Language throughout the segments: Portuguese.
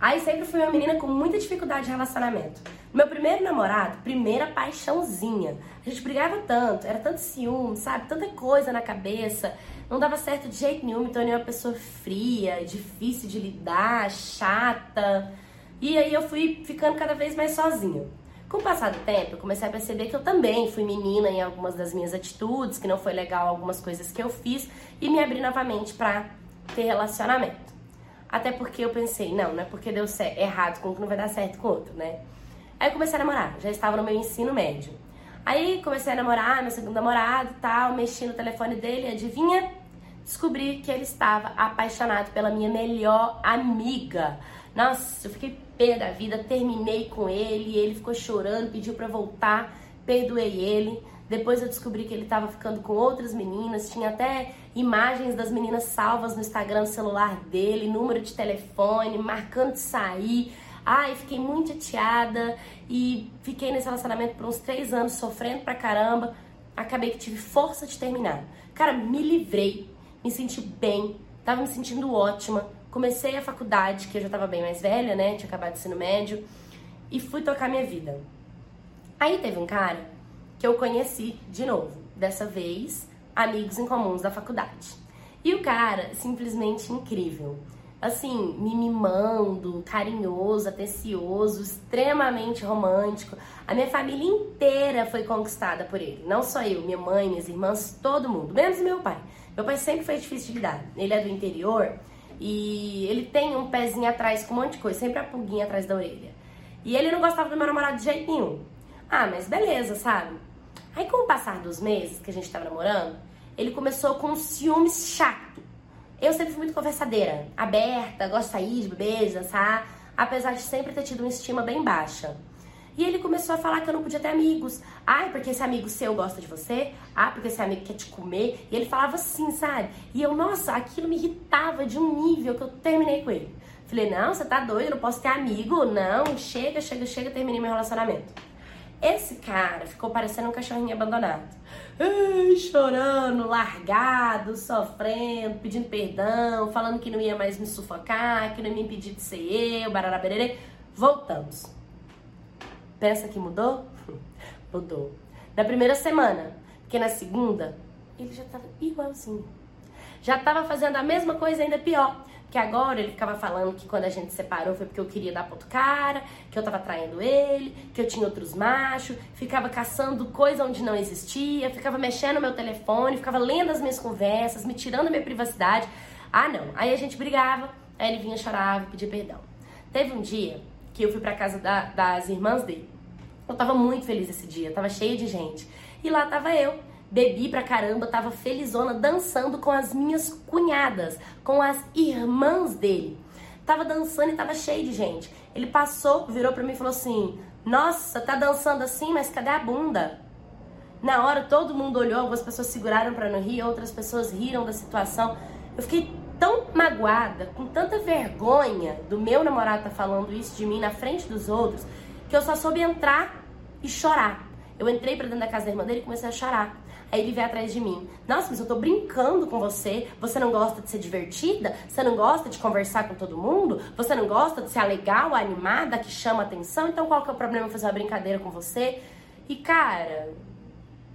Aí sempre fui uma menina com muita dificuldade de relacionamento. Meu primeiro namorado, primeira paixãozinha. A gente brigava tanto, era tanto ciúme, sabe? Tanta coisa na cabeça. Não dava certo de jeito nenhum, então eu era uma pessoa fria, difícil de lidar, chata. E aí eu fui ficando cada vez mais sozinha. Com o passar do tempo, eu comecei a perceber que eu também fui menina em algumas das minhas atitudes, que não foi legal algumas coisas que eu fiz, e me abri novamente pra ter relacionamento. Até porque eu pensei, não, não é porque deu errado com um que não vai dar certo com outro, né? Aí eu comecei a namorar, já estava no meu ensino médio. Aí comecei a namorar, meu segundo namorado tal, mexi no telefone dele, adivinha? Descobri que ele estava apaixonado pela minha melhor amiga. Nossa, eu fiquei pé da vida, terminei com ele, ele ficou chorando, pediu para voltar, perdoei ele. Depois eu descobri que ele estava ficando com outras meninas, tinha até imagens das meninas salvas no Instagram do celular dele, número de telefone, marcando de sair. Ai, fiquei muito chateada e fiquei nesse relacionamento por uns três anos sofrendo pra caramba. Acabei que tive força de terminar. Cara, me livrei, me senti bem, tava me sentindo ótima. Comecei a faculdade, que eu já tava bem mais velha, né? Tinha acabado de ensino médio, e fui tocar minha vida. Aí teve um cara que eu conheci de novo, dessa vez, amigos em comuns da faculdade. E o cara, simplesmente incrível assim, me mimando, carinhoso, atencioso, extremamente romântico. A minha família inteira foi conquistada por ele. Não só eu, minha mãe, minhas irmãs, todo mundo, menos meu pai. Meu pai sempre foi difícil de lidar. Ele é do interior e ele tem um pezinho atrás com um monte de coisa, sempre a pulguinha atrás da orelha. E ele não gostava do meu namorado de jeito nenhum. Ah, mas beleza, sabe? Aí com o passar dos meses que a gente tava namorando, ele começou com um ciúmes chato eu sempre fui muito conversadeira, aberta, gosto de sair, de beber, dançar, apesar de sempre ter tido uma estima bem baixa. E ele começou a falar que eu não podia ter amigos. Ai, porque esse amigo seu gosta de você. Ah, porque esse amigo quer te comer. E ele falava assim, sabe? E eu, nossa, aquilo me irritava de um nível que eu terminei com ele. Falei, não, você tá doido, eu não posso ter amigo. Não, chega, chega, chega, terminei meu relacionamento. Esse cara ficou parecendo um cachorrinho abandonado. Ai, chorando, largado, sofrendo, pedindo perdão, falando que não ia mais me sufocar, que não ia me impedir de ser eu, bararaberê. Voltamos. Pensa que mudou? mudou. Na primeira semana, porque na segunda ele já tava igualzinho. Já tava fazendo a mesma coisa, ainda pior. Que agora ele ficava falando que quando a gente separou foi porque eu queria dar pra outro cara, que eu tava traindo ele, que eu tinha outros machos, ficava caçando coisa onde não existia, ficava mexendo no meu telefone, ficava lendo as minhas conversas, me tirando minha privacidade. Ah, não. Aí a gente brigava, aí ele vinha chorava e pedia perdão. Teve um dia que eu fui pra casa da, das irmãs dele. Eu tava muito feliz esse dia, tava cheio de gente. E lá tava eu, bebi pra caramba, tava felizona dançando com as minhas cunhadas, com as irmãs dele. Tava dançando e tava cheio de gente. Ele passou, virou pra mim e falou assim: Nossa, tá dançando assim, mas cadê a bunda? Na hora todo mundo olhou, algumas pessoas seguraram para não rir, outras pessoas riram da situação. Eu fiquei tão magoada, com tanta vergonha do meu namorado tá falando isso de mim na frente dos outros, que eu só soube entrar e chorar. Eu entrei para dentro da casa da irmã dele e comecei a chorar. Aí ele veio atrás de mim. Nossa, mas eu tô brincando com você. Você não gosta de ser divertida? Você não gosta de conversar com todo mundo? Você não gosta de ser a legal, a animada, que chama atenção? Então qual que é o problema fazer uma brincadeira com você? E cara,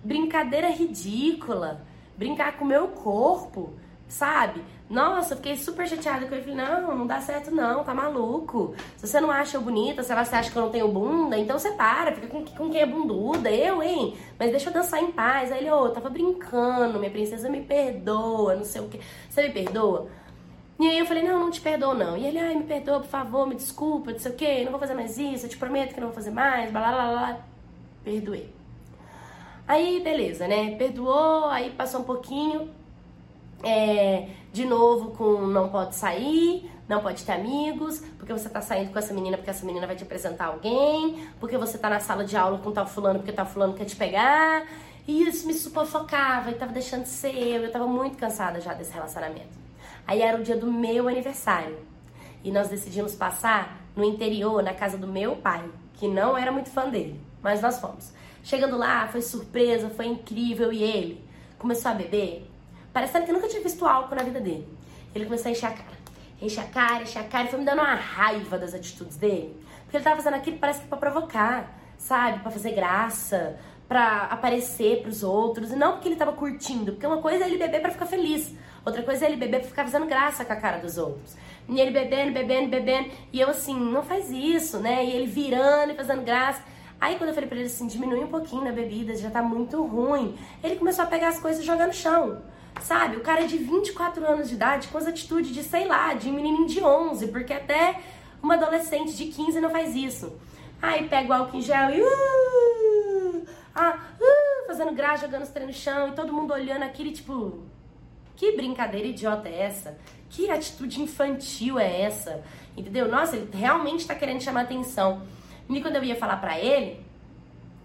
brincadeira ridícula. Brincar com o meu corpo sabe? Nossa, fiquei super chateada com ele. Falei, não, não dá certo não, tá maluco. Se você não acha eu bonita, se você acha que eu não tenho bunda, então você para, fica com, com quem é bunduda, eu, hein? Mas deixa eu dançar em paz. Aí ele, ô, oh, tava brincando, minha princesa me perdoa, não sei o que. Você me perdoa? E aí eu falei, não, não te perdoo não. E ele, ai, me perdoa, por favor, me desculpa, não sei o que, não vou fazer mais isso, eu te prometo que não vou fazer mais, blá blá blá. Perdoei. Aí, beleza, né? Perdoou, aí passou um pouquinho, é, de novo com não pode sair, não pode ter amigos, porque você tá saindo com essa menina porque essa menina vai te apresentar alguém, porque você tá na sala de aula com tal fulano porque tal fulano quer te pegar. E isso me sufocava e tava deixando de ser eu. Eu tava muito cansada já desse relacionamento. Aí era o dia do meu aniversário. E nós decidimos passar no interior, na casa do meu pai, que não era muito fã dele, mas nós fomos. Chegando lá, foi surpresa, foi incrível e ele começou a beber parecendo que nunca tinha visto álcool na vida dele. Ele começou a encher a cara. encher a cara, encher a cara. E foi me dando uma raiva das atitudes dele. Porque ele tava fazendo aquilo parece que pra provocar, sabe? Pra fazer graça, pra aparecer pros outros. E não porque ele tava curtindo. Porque uma coisa é ele beber pra ficar feliz. Outra coisa é ele beber pra ficar fazendo graça com a cara dos outros. E ele bebendo, bebendo, bebendo. E eu assim, não faz isso, né? E ele virando e fazendo graça. Aí quando eu falei pra ele assim, diminui um pouquinho na bebida, já tá muito ruim. Ele começou a pegar as coisas e jogar no chão. Sabe? O cara é de 24 anos de idade com as atitudes de, sei lá, de menininho de 11, porque até uma adolescente de 15 não faz isso. Aí pega o álcool em gel e. Uh, ah, uh, fazendo graça, jogando os trem no chão e todo mundo olhando aquele tipo. Que brincadeira idiota é essa? Que atitude infantil é essa? Entendeu? Nossa, ele realmente tá querendo chamar atenção. E quando eu ia falar pra ele,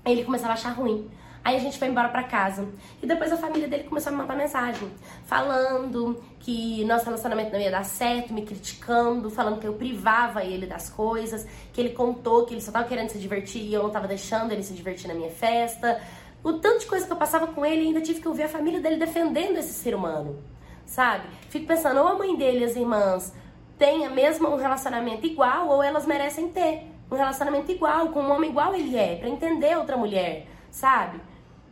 ele começava a achar ruim. Aí a gente foi embora pra casa. E depois a família dele começou a me mandar mensagem. Falando que nosso relacionamento não ia dar certo, me criticando, falando que eu privava ele das coisas, que ele contou que ele só tava querendo se divertir e eu não tava deixando ele se divertir na minha festa. O tanto de coisa que eu passava com ele, ainda tive que ouvir a família dele defendendo esse ser humano. Sabe? Fico pensando, ou a mãe dele e as irmãs têm mesmo um relacionamento igual, ou elas merecem ter um relacionamento igual, com um homem igual ele é, para entender outra mulher, sabe?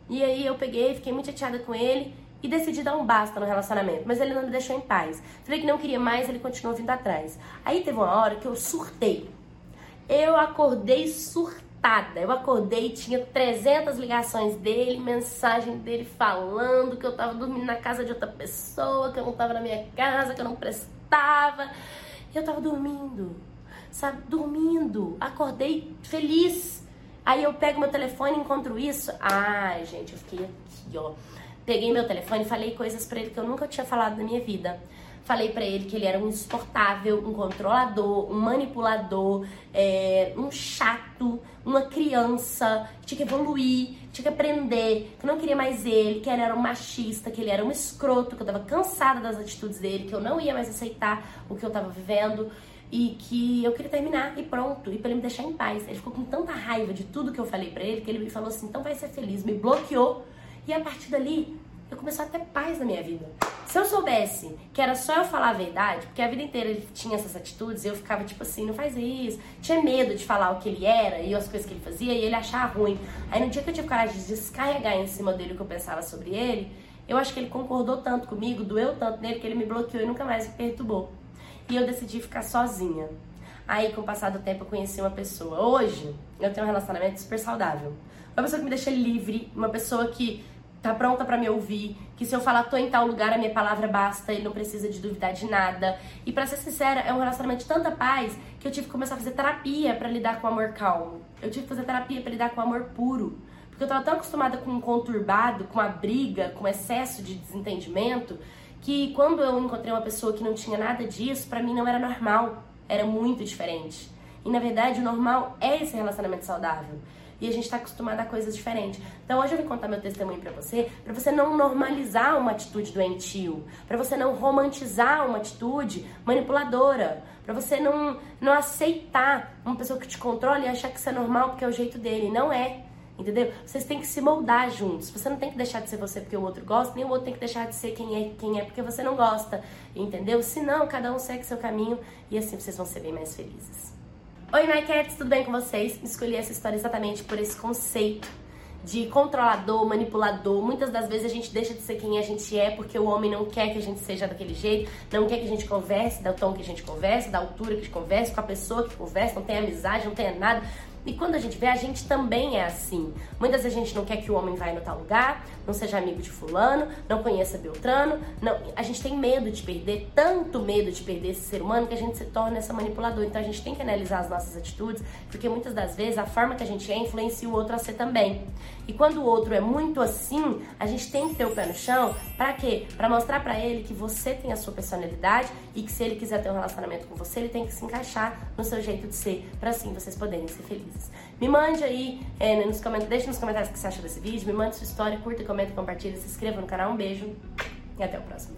E aí eu peguei, fiquei muito chateada com ele e decidi dar um basta no relacionamento, mas ele não me deixou em paz. Falei que não queria mais, ele continuou vindo atrás. Aí teve uma hora que eu surtei. Eu acordei surtada. Eu acordei, tinha 300 ligações dele, mensagem dele falando que eu tava dormindo na casa de outra pessoa, que eu não tava na minha casa, que eu não prestava. Eu tava dormindo sabe, dormindo. Acordei feliz. Aí eu pego meu telefone e encontro isso. Ai, gente, eu fiquei aqui, ó. Peguei meu telefone e falei coisas para ele que eu nunca tinha falado na minha vida. Falei para ele que ele era um insuportável, um controlador, um manipulador, é, um chato, uma criança, tinha que evoluir, tinha que aprender, que eu não queria mais ele, que ele era um machista, que ele era um escroto, que eu tava cansada das atitudes dele, que eu não ia mais aceitar o que eu tava vivendo e que eu queria terminar e pronto, e pra ele me deixar em paz. Ele ficou com tanta raiva de tudo que eu falei pra ele que ele me falou assim: então vai ser feliz, me bloqueou. E a partir dali, eu comecei a ter paz na minha vida. Se eu soubesse que era só eu falar a verdade, porque a vida inteira ele tinha essas atitudes, eu ficava tipo assim, não faz isso. Tinha medo de falar o que ele era e as coisas que ele fazia e ele achar ruim. Aí no dia que eu tive coragem de descarregar em cima dele o que eu pensava sobre ele, eu acho que ele concordou tanto comigo, doeu tanto nele que ele me bloqueou e nunca mais me perturbou e eu decidi ficar sozinha. Aí, com o passar do tempo, eu conheci uma pessoa. Hoje, eu tenho um relacionamento super saudável. Uma pessoa que me deixa livre, uma pessoa que tá pronta para me ouvir, que se eu falar tô em tal lugar, a minha palavra basta, ele não precisa de duvidar de nada. E para ser sincera, é um relacionamento de tanta paz que eu tive que começar a fazer terapia para lidar com o amor calmo. Eu tive que fazer terapia para lidar com o amor puro. Porque eu tava tão acostumada com um conturbado, com a briga, com excesso de desentendimento, que quando eu encontrei uma pessoa que não tinha nada disso, para mim não era normal, era muito diferente. E na verdade, o normal é esse relacionamento saudável. E a gente está acostumado a coisas diferentes. Então hoje eu vim contar meu testemunho para você, para você não normalizar uma atitude doentio, para você não romantizar uma atitude manipuladora, para você não, não aceitar uma pessoa que te controla e achar que isso é normal porque é o jeito dele. Não é. Entendeu? Vocês têm que se moldar juntos. Você não tem que deixar de ser você porque o outro gosta, nem o outro tem que deixar de ser quem é, quem é porque você não gosta. Entendeu? Se não, cada um segue seu caminho e assim vocês vão ser bem mais felizes. Oi, My Cats, tudo bem com vocês? Escolhi essa história exatamente por esse conceito de controlador, manipulador. Muitas das vezes a gente deixa de ser quem a gente é porque o homem não quer que a gente seja daquele jeito, não quer que a gente converse do tom que a gente converse, da altura que a gente converse, com a pessoa que conversa, não tem amizade, não tem nada. E quando a gente vê, a gente também é assim. Muitas vezes a gente não quer que o homem vá no tal lugar, não seja amigo de fulano, não conheça Beltrano. Não, a gente tem medo de perder, tanto medo de perder esse ser humano que a gente se torna essa manipulador. Então a gente tem que analisar as nossas atitudes, porque muitas das vezes a forma que a gente é influencia o outro a ser também. E quando o outro é muito assim, a gente tem que ter o pé no chão, para quê? Para mostrar para ele que você tem a sua personalidade e que se ele quiser ter um relacionamento com você, ele tem que se encaixar no seu jeito de ser, para assim vocês poderem ser felizes. Me mande aí, é, nos comentários, deixe nos comentários o que você acha desse vídeo, me mande sua história, curta, comenta, compartilha, se inscreva no canal. Um beijo e até o próximo.